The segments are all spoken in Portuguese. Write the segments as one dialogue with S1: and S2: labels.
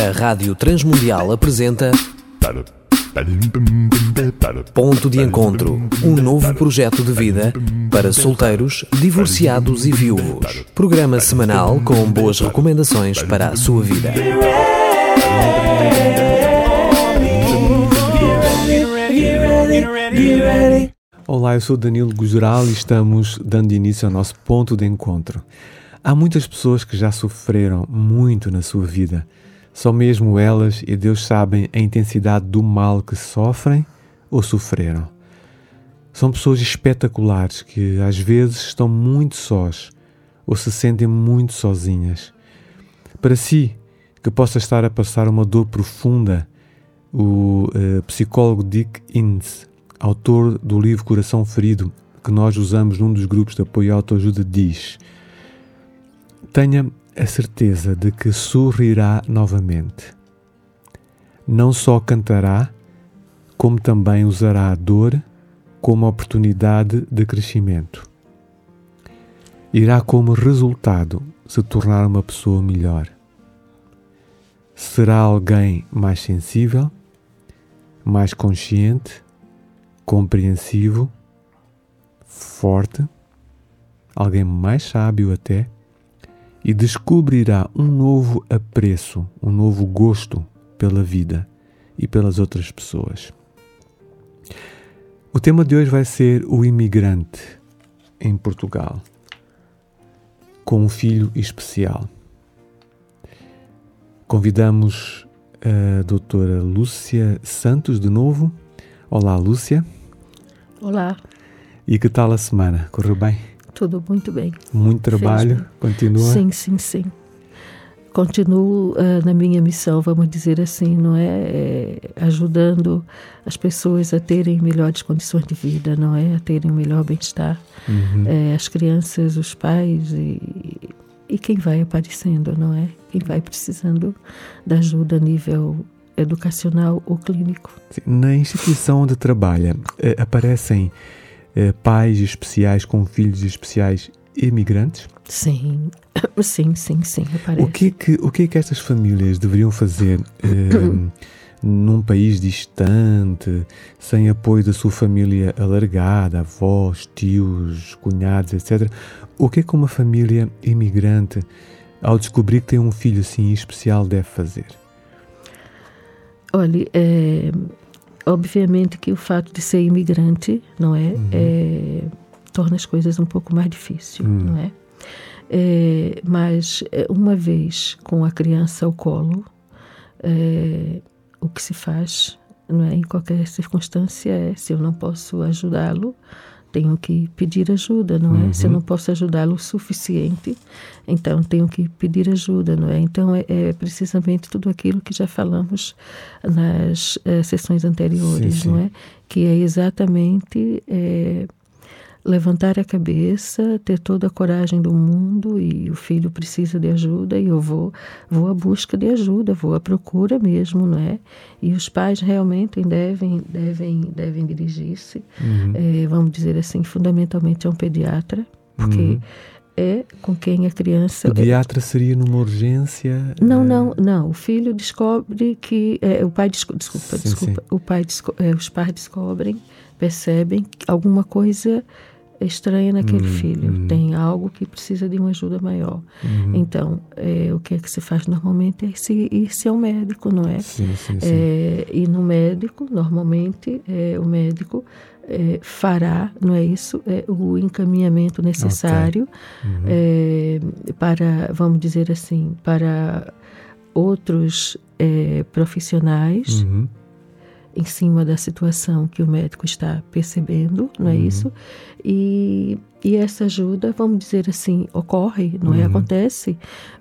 S1: A Rádio Transmundial apresenta Ponto de Encontro, um novo projeto de vida para solteiros, divorciados e viúvos. Programa semanal com boas recomendações para a sua vida.
S2: Olá, eu sou Danilo Gujoral e estamos dando início ao nosso ponto de encontro. Há muitas pessoas que já sofreram muito na sua vida. Só mesmo elas e Deus sabem a intensidade do mal que sofrem ou sofreram. São pessoas espetaculares que às vezes estão muito sós ou se sentem muito sozinhas. Para si, que possa estar a passar uma dor profunda, o uh, psicólogo Dick Innes, autor do livro Coração Ferido, que nós usamos num dos grupos de apoio à autoajuda, diz: Tenha a certeza de que sorrirá novamente. Não só cantará, como também usará a dor como oportunidade de crescimento. Irá, como resultado, se tornar uma pessoa melhor. Será alguém mais sensível, mais consciente, compreensivo, forte, alguém mais sábio até e descobrirá um novo apreço, um novo gosto pela vida e pelas outras pessoas. O tema de hoje vai ser o imigrante em Portugal, com um filho especial. Convidamos a doutora Lúcia Santos de novo. Olá, Lúcia.
S3: Olá.
S2: E que tal a semana? Correu bem?
S3: Tudo muito bem.
S2: Muito trabalho, continua?
S3: Sim, sim, sim. Continuo uh, na minha missão, vamos dizer assim, não é? é? Ajudando as pessoas a terem melhores condições de vida, não é? A terem um melhor bem-estar. Uhum. É, as crianças, os pais e, e quem vai aparecendo, não é? Quem vai precisando da ajuda a nível educacional ou clínico.
S2: Na instituição onde trabalha, eh, aparecem eh, pais especiais com filhos especiais imigrantes?
S3: Sim, sim, sim, sim, aparece.
S2: O que é que, o que, é que estas famílias deveriam fazer eh, num país distante, sem apoio da sua família alargada, avós, tios, cunhados, etc. O que é que uma família imigrante, ao descobrir que tem um filho assim especial, deve fazer?
S3: Olha, é, obviamente que o fato de ser imigrante, não é, uhum. é torna as coisas um pouco mais difíceis, uhum. não é? é? Mas é, uma vez com a criança ao colo, é, o que se faz, não é, em qualquer circunstância, é se eu não posso ajudá-lo, tenho que pedir ajuda, não é? Uhum. Se eu não posso ajudá-lo o suficiente, então tenho que pedir ajuda, não é? Então é, é precisamente tudo aquilo que já falamos nas é, sessões anteriores, sim, sim. não é? Que é exatamente é, levantar a cabeça, ter toda a coragem do mundo e o filho precisa de ajuda e eu vou vou à busca de ajuda, vou à procura mesmo, não é? E os pais realmente devem devem devem dirigir-se, uhum. é, vamos dizer assim, fundamentalmente a um pediatra, porque uhum. é com quem a criança.
S2: Pediatra seria numa urgência?
S3: Não, não, não. O filho descobre que é, o pai desculpa, sim, desculpa, sim. o pai é, os pais descobrem, percebem alguma coisa estranha naquele uhum, filho, uhum. tem algo que precisa de uma ajuda maior. Uhum. Então, é, o que é que se faz normalmente é se, ir se ao médico, não é?
S2: Sim, sim, sim.
S3: É, e no médico, normalmente, é, o médico é, fará, não é isso, é, o encaminhamento necessário okay. Uhum. É, para, vamos dizer assim, para outros é, profissionais uhum em cima da situação que o médico está percebendo, não é uhum. isso? E, e essa ajuda, vamos dizer assim, ocorre, não é? uhum. é? Acontece,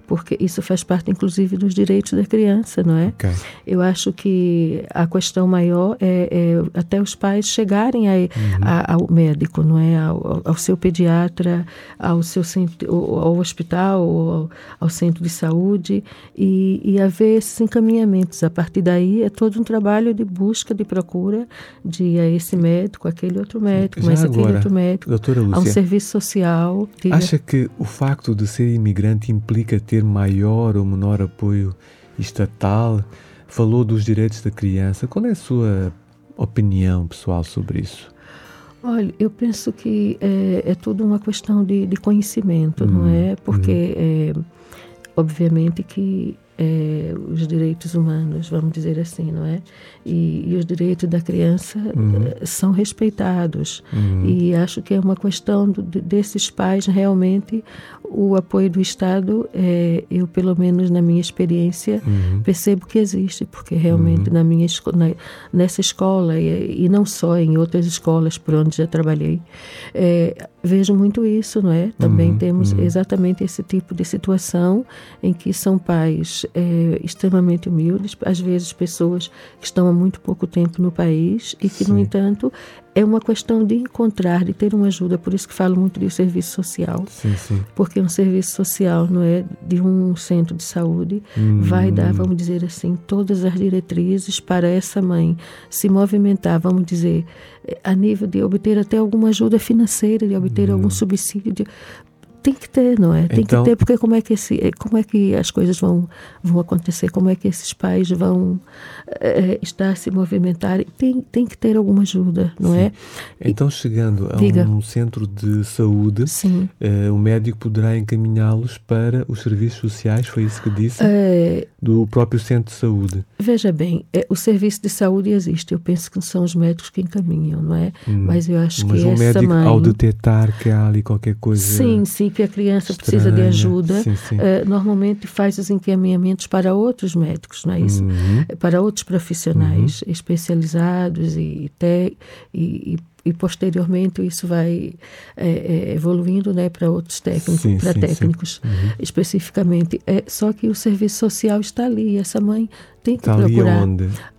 S3: porque isso faz parte, inclusive, dos direitos da criança, não é? Okay. Eu acho que a questão maior é, é até os pais chegarem a, uhum. a, ao médico, não é? Ao, ao, seu pediatra, ao seu centro, ao hospital, ao, ao centro de saúde e, e haver esses encaminhamentos. A partir daí é todo um trabalho de busca, de procura de a esse médico, aquele outro médico, mas aquele outro médico,
S2: doutora Lúcia,
S3: a um serviço social.
S2: Diga... Acha que o facto de ser imigrante implica ter maior ou menor apoio estatal? Falou dos direitos da criança. Qual é a sua opinião pessoal sobre isso?
S3: Olha, eu penso que é, é tudo uma questão de, de conhecimento, não uhum. é? Porque, uhum. é, obviamente, que é, os direitos humanos, vamos dizer assim, não é? E, e os direitos da criança uhum. Eh, são respeitados. Uhum. E acho que é uma questão do, desses pais realmente o apoio do Estado, é, eu pelo menos na minha experiência uhum. percebo que existe, porque realmente uhum. na minha na, nessa escola e, e, não só em outras escolas por onde já trabalhei, é, vejo muito isso, não é? Também uhum. temos uhum. exatamente esse tipo de situação em que são pais é, extremamente humildes, às vezes pessoas que estão há muito pouco tempo no país e que, Sim. no entanto, é uma questão de encontrar, de ter uma ajuda. Por isso que falo muito de serviço social.
S2: Sim, sim.
S3: Porque um serviço social, não é, de um centro de saúde, hum. vai dar, vamos dizer assim, todas as diretrizes para essa mãe se movimentar, vamos dizer, a nível de obter até alguma ajuda financeira, de obter hum. algum subsídio, tem que ter, não é? Tem então, que ter, porque como é que, esse, eh, como é que as coisas vão, vão acontecer? Como é que esses pais vão é, estar a se movimentar? Tem, tem que ter alguma ajuda, não sim. é?
S2: Então, chegando a diga. um centro de saúde, é, o médico poderá encaminhá-los para os serviços sociais, foi isso que disse? É, do próprio centro de saúde.
S3: Veja bem, o serviço de saúde existe. Eu penso que são os médicos que encaminham, não é? Hum,
S2: mas
S3: eu acho
S2: mas
S3: que
S2: essa
S3: médico,
S2: mãe... ao detectar que há ali qualquer coisa...
S3: Sim, sim que a criança Estranha. precisa de ajuda, sim, sim. Uh, normalmente faz os encaminhamentos para outros médicos, não é isso? Uhum. Para outros profissionais uhum. especializados e, te, e, e e posteriormente isso vai é, é, evoluindo né, para outros técnicos, para técnicos uhum. especificamente. É, só que o serviço social está ali, essa mãe tem que está procurar.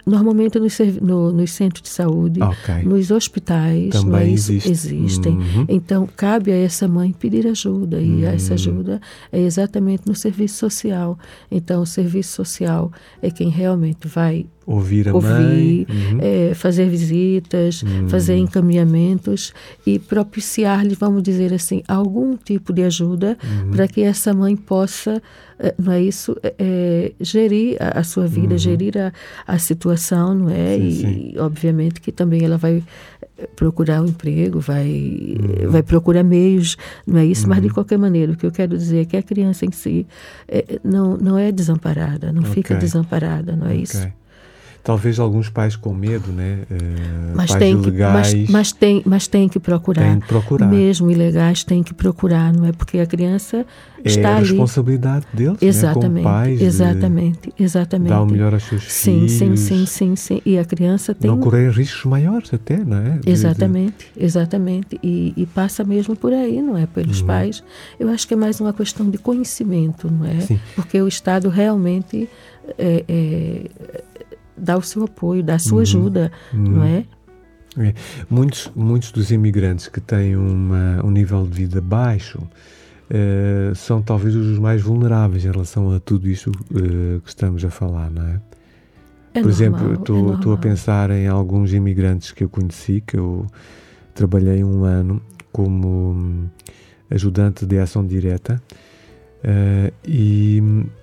S3: Normalmente nos, no, nos centros de saúde, okay. nos hospitais,
S2: Também
S3: é
S2: existe.
S3: existem. Uhum. Então, cabe a essa mãe pedir ajuda, e uhum. essa ajuda é exatamente no serviço social. Então, o serviço social é quem realmente vai
S2: ouvir a
S3: ouvir,
S2: mãe,
S3: uhum. é, fazer visitas, uhum. fazer encaminhamentos e propiciar-lhe, vamos dizer assim, algum tipo de ajuda uhum. para que essa mãe possa, é, não é isso, é, gerir a, a, sua vida, uhum. gerir a, a situação, não é? Sim, e, sim. obviamente que também ela vai procurar um emprego, vai, uhum. vai procurar meios, não é isso? Mas de qualquer maneira, o que eu quero dizer é que a criança em si é, não, não é desamparada, não okay. fica desamparada, não é okay. isso?
S2: Talvez alguns pais com medo, né?
S3: Uh, mas, tem que, mas, mas, tem, mas tem que procurar. Tem que procurar. Mesmo ilegais tem que procurar, não é? Porque a criança
S2: é
S3: está
S2: a
S3: ali.
S2: responsabilidade deles,
S3: exatamente,
S2: né? Como pais,
S3: exatamente, exatamente.
S2: Dar o melhor aos seus
S3: sim,
S2: filhos.
S3: Sim, sim, sim, sim. E a criança tem...
S2: Não correr riscos maiores até, não é?
S3: De, exatamente, exatamente. E, e, passa mesmo por aí, não é? Pelos uhum. pais. Eu acho que é mais uma questão de conhecimento, não é? Sim. Porque o Estado realmente... É, é, dá o seu apoio, dá a sua uhum. ajuda, uhum. não é?
S2: é? Muitos, muitos dos imigrantes que têm uma, um nível de vida baixo uh, são talvez os mais vulneráveis em relação a tudo isto uh, que estamos a falar, não é?
S3: é
S2: Por
S3: normal,
S2: exemplo, estou
S3: é
S2: a pensar em alguns imigrantes que eu conheci, que eu trabalhei um ano como hum, ajudante de ação direta uh, e eh,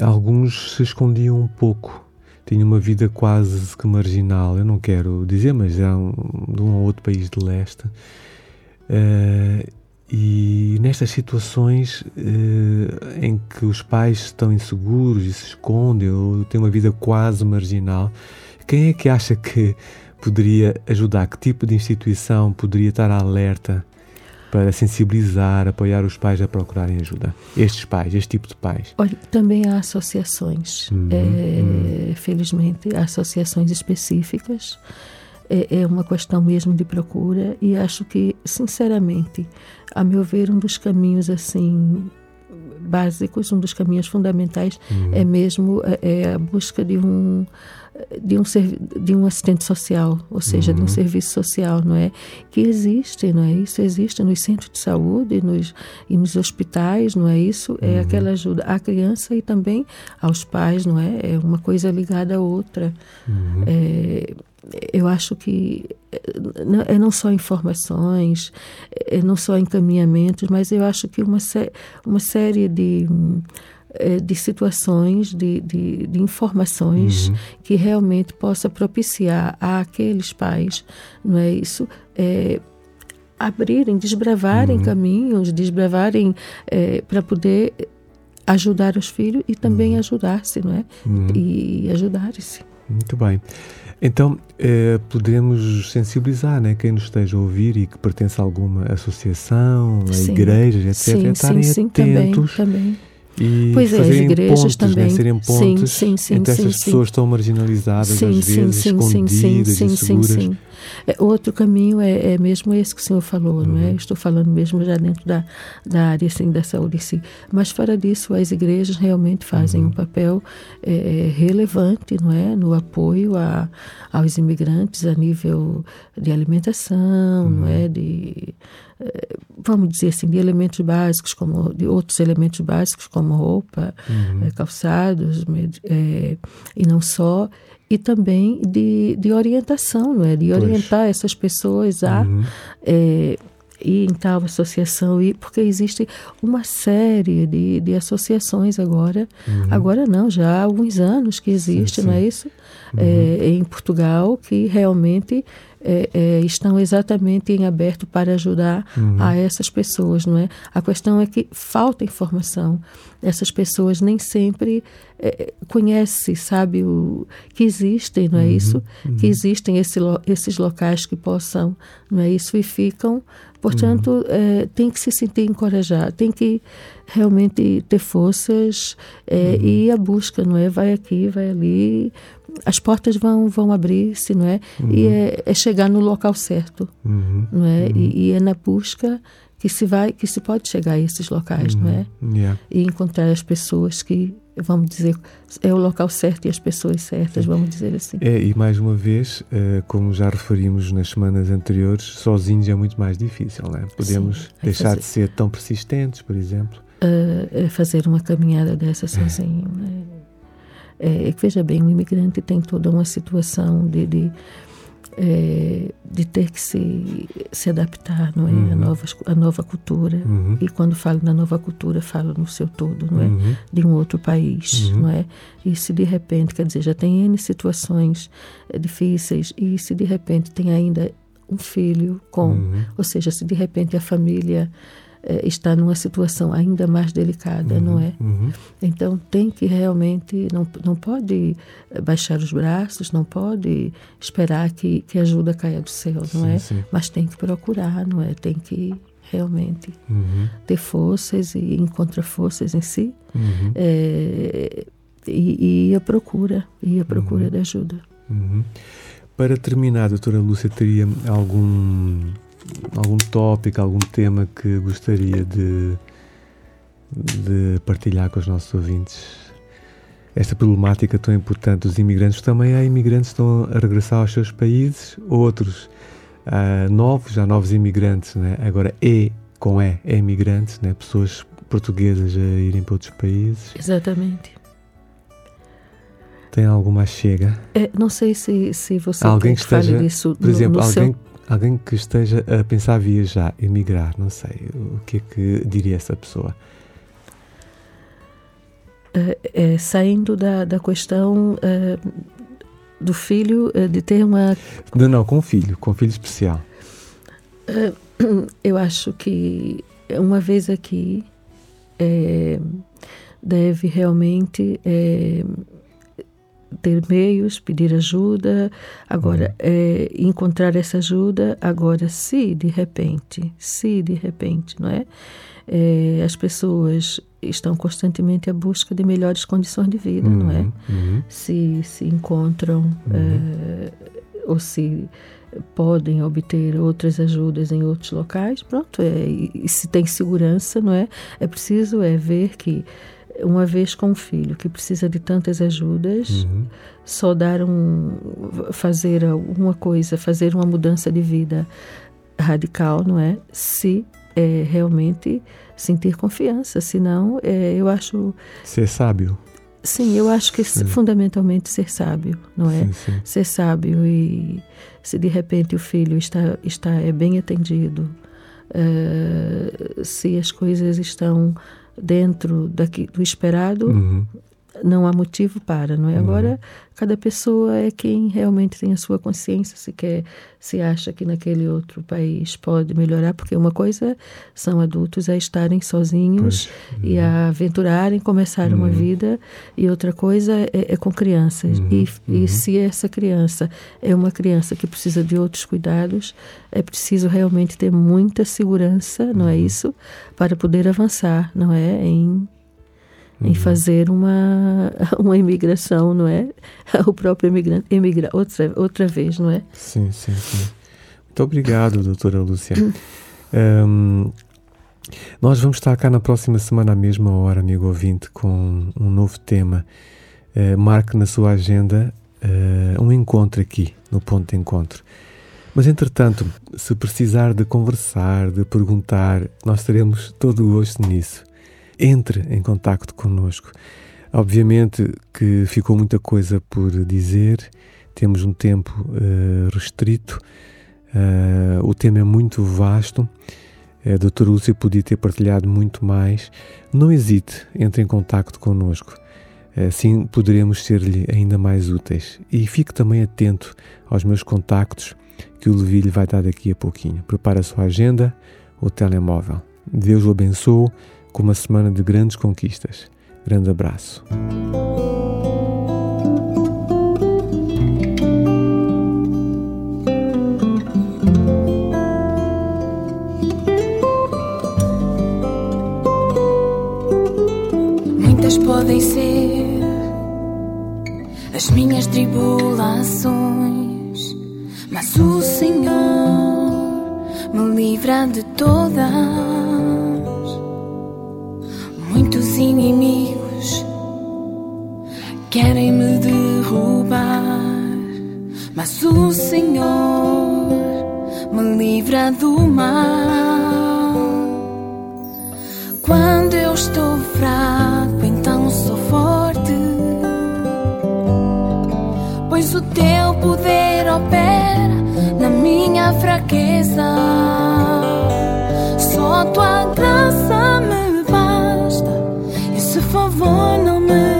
S2: alguns se escondiam um pouco, tinham uma vida quase que marginal. Eu não quero dizer, mas eram de um ou outro país de leste. Uh, e nestas situações uh, em que os pais estão inseguros e se escondem ou têm uma vida quase marginal, quem é que acha que poderia ajudar? Que tipo de instituição poderia estar alerta para sensibilizar, apoiar os pais a procurarem ajuda? Estes pais, este tipo de pais?
S3: Olha, também há associações, uhum, é, uhum. felizmente, há associações específicas. É, é uma questão mesmo de procura e acho que, sinceramente, a meu ver, um dos caminhos assim básicos, um dos caminhos fundamentais uhum. é mesmo é, é a busca de um de um, de um assistente social, ou seja, uhum. de um uhum. serviço social, não é? Que existe, não é? Isso existe nos centros de saúde nos, e nos hospitais, não é isso? É uhum. aquela ajuda à criança e também aos pais, não é? É uma coisa ligada à outra. Uhum. É, eu acho que é não só informações, é não só encaminhamentos, mas eu acho que uma, uma série de de situações, de, de, de informações uhum. que realmente possa propiciar a aqueles pais, não é isso? É, abrirem, desbravarem uhum. caminhos, desbravarem é, para poder ajudar os filhos e também uhum. ajudar-se, não é? Uhum. E ajudar-se.
S2: Muito bem. Então, eh, podemos sensibilizar né, quem nos esteja a ouvir e que pertence a alguma associação, a sim. igrejas, etc., sim, estarem sim, atentos.
S3: Também, também.
S2: E
S3: pois é, as igrejas
S2: né,
S3: também.
S2: Né, serem pontos
S3: sim, sim, sim,
S2: entre essas
S3: sim,
S2: pessoas tão marginalizadas,
S3: sim,
S2: às vezes,
S3: sim,
S2: escondidas,
S3: sim, sim. Sim, sim. É, outro caminho é, é, mesmo esse que o senhor falou, uhum. não é? Uhum. estou falando mesmo já dentro da, da área assim, da saúde em si. Mas fora disso, as igrejas realmente fazem uhum. um papel é, relevante, não é? No apoio a, aos imigrantes a nível de alimentação, uhum. não é? De vamos dizer assim, de elementos básicos, como de outros elementos básicos, como roupa, uhum. calçados, é, e não só, e também de, de orientação, não é? De orientar pois. essas pessoas a uhum. é, ir em tal associação, ir, porque existe uma série de, de associações agora, uhum. agora não, já há alguns anos que existe, sim, sim. não é isso? É, em Portugal, que realmente é, é, estão exatamente em aberto para ajudar uhum. a essas pessoas, não é? A questão é que falta informação. Essas pessoas nem sempre é, conhecem, sabe, o, que existem, não é uhum. isso? Uhum. Que existem esse, esses locais que possam, não é isso? E ficam, portanto, uhum. é, tem que se sentir encorajado, tem que realmente ter forças é, uhum. e ir à busca, não é? Vai aqui, vai ali, as portas vão vão abrir-se, não é? Uhum. E é, é, chegar no local certo, uhum. não é? Uhum. E, e, é na busca que se vai, que se pode chegar a esses locais, não é?
S2: Uhum. Yeah.
S3: E encontrar as pessoas que vamos dizer é o local certo e as pessoas certas, vamos dizer assim.
S2: É e mais uma vez, eh, como já referimos nas semanas anteriores, sozinhos é muito mais difícil, não é? Podemos Sim, é deixar fazer. de ser tão persistentes, por exemplo.
S3: Uh, fazer uma caminhada dessa sozinho, né? É, veja bem, o imigrante tem toda uma situação de, de, é, de ter que se, se adaptar não é? Uhum. a, nova, a nova cultura. Uhum. E quando falo na nova cultura, falo no seu todo, não é? Uhum. De um outro país, uhum. não é? E se de repente, quer dizer, já tem N situações é, difíceis, e se de repente tem ainda um filho com, uhum. ou seja, se de repente a família está numa situação ainda mais delicada, uhum, não é? Uhum. Então tem que realmente não, não pode baixar os braços, não pode esperar que, que a ajuda caia do céu, não sim, é? Sim. Mas tem que procurar, não é? Tem que realmente uhum. ter forças e encontrar forças em si é, e, e à procura, ir à procura uhum. de ajuda.
S2: Uhum. Para terminar, doutora Lúcia, teria algum algum tópico, algum tema que gostaria de, de partilhar com os nossos ouvintes? Esta problemática tão importante dos imigrantes. Também há imigrantes que estão a regressar aos seus países, outros uh, novos, há novos imigrantes, né? agora é com E, é imigrantes, né? pessoas portuguesas a irem para outros países.
S3: Exatamente.
S2: Tem alguma chega?
S3: É, não sei se, se você
S2: alguém que esteja,
S3: disso
S2: por exemplo,
S3: no
S2: alguém
S3: seu
S2: alguém que esteja a pensar viajar, emigrar, não sei, o que é que diria essa pessoa?
S3: É, é, saindo da, da questão é, do filho, de ter uma.
S2: Não, não, com filho, com filho especial.
S3: Eu acho que uma vez aqui deve realmente ter meios, pedir ajuda, agora uhum. é, encontrar essa ajuda, agora se de repente, se de repente, não é? é? as pessoas estão constantemente à busca de melhores condições de vida, uhum. não é? Uhum. uhum. Se se encontram uhum. é, ou se podem obter outras ajudas em outros locais, pronto, é, e se tem segurança, não é? É preciso é ver que uma vez com um filho que precisa de tantas ajudas, uhum. só dar um, fazer alguma coisa, fazer uma mudança de vida radical, não é? Se é, realmente sentir confiança, senão é, eu acho
S2: ser sábio.
S4: Sim, eu acho que sim. fundamentalmente ser sábio, não é? Sim, sim. Ser sábio e se de repente o filho está, está é bem atendido, uh, se as coisas estão dentro daqui, do esperado, uhum não há motivo para, não é? Uhum. Agora, cada pessoa é quem realmente tem a sua consciência, se quer, se acha que naquele outro país pode melhorar, porque uma coisa são adultos a estarem sozinhos uhum. e a aventurarem, começar uhum. uma vida, e outra coisa é, é com crianças. Uhum. E, e uhum. se essa criança é uma criança que precisa de outros cuidados, é preciso realmente ter muita segurança, não é isso? Para poder avançar, não é? Em uhum. em fazer uma, uma imigração, não é? O próprio imigrante, emigra outra, outra vez, não é?
S2: Sim, sim, sim. Muito obrigado, doutora Lúcia. um, nós vamos estar cá na próxima semana, à mesma hora, amigo ouvinte, com um novo tema. Uh, marque na sua agenda uh, um encontro aqui, no Ponto de Encontro. Mas, entretanto, se precisar de conversar, de perguntar, nós teremos todo o gosto nisso entre em contacto connosco. Obviamente que ficou muita coisa por dizer, temos um tempo uh, restrito, uh, o tema é muito vasto. A doutora Lúcia podia ter partilhado muito mais. Não hesite, entre em contacto connosco. Assim poderemos ser-lhe ainda mais úteis. E fique também atento aos meus contactos que o Levi lhe vai dar daqui a pouquinho. Prepare a sua agenda, o telemóvel. Deus o abençoe com uma semana de grandes conquistas. Grande abraço.
S3: Muitas podem ser as minhas tribulações, mas o Senhor me livra de todas querem me derrubar, mas o Senhor me livra do mal. Quando eu estou fraco, então sou forte, pois o teu poder opera na minha fraqueza. Só tua graça me favor não merecido,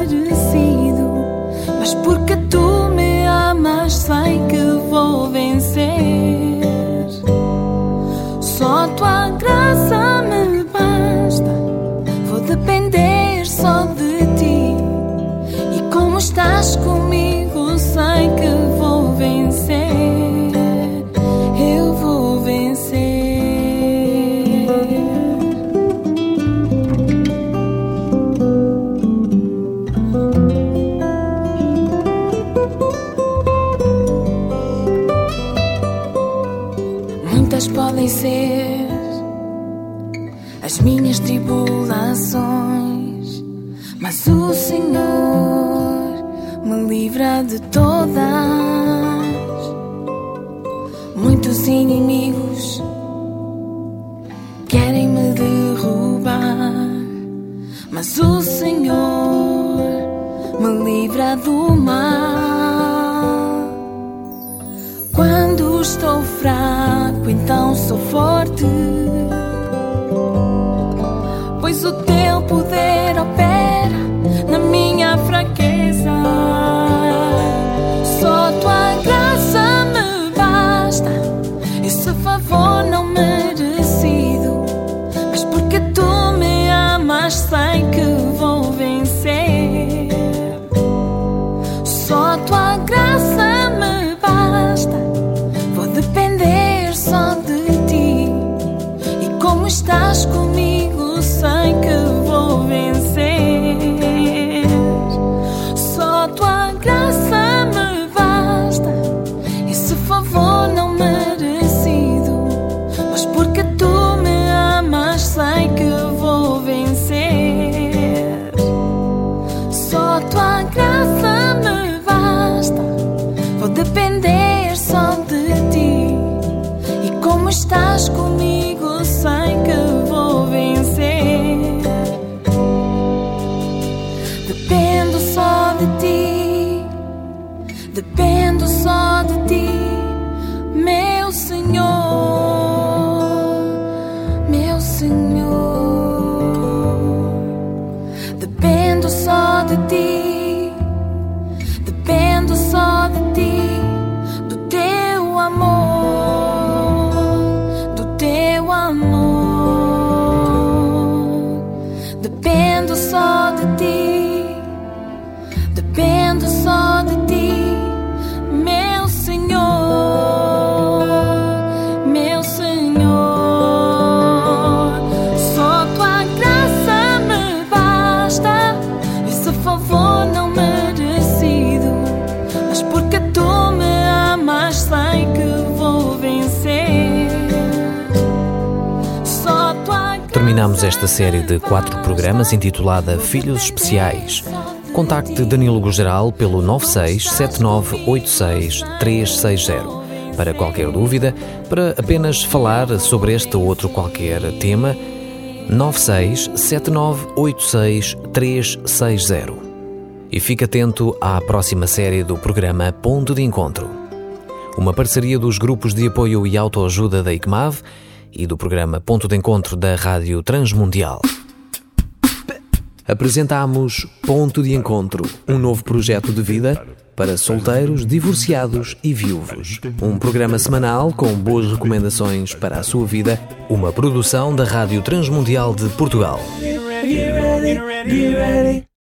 S3: as minhas tribulações, mas o Senhor me livra de todas. Muitos inimigos querem me derrubar, mas o Senhor me livra do mal. Quando estou fraco, então sou forte. Pois o teu poder opera na minha fraqueza.
S1: Esta série de quatro programas intitulada Filhos Especiais. Contacte Danilo Gugeral pelo 967986360. Para qualquer dúvida, para apenas falar sobre este ou outro qualquer tema, 967986360. E fique atento à próxima série do programa Ponto de Encontro. Uma parceria dos grupos de apoio e autoajuda da ICMAV e do programa Ponto de Encontro da Rádio Transmundial. Apresentamos Ponto de Encontro, um novo projeto de vida para solteiros, divorciados e viúvos. Um programa semanal com boas recomendações para a sua vida, uma produção da Rádio Transmundial de Portugal.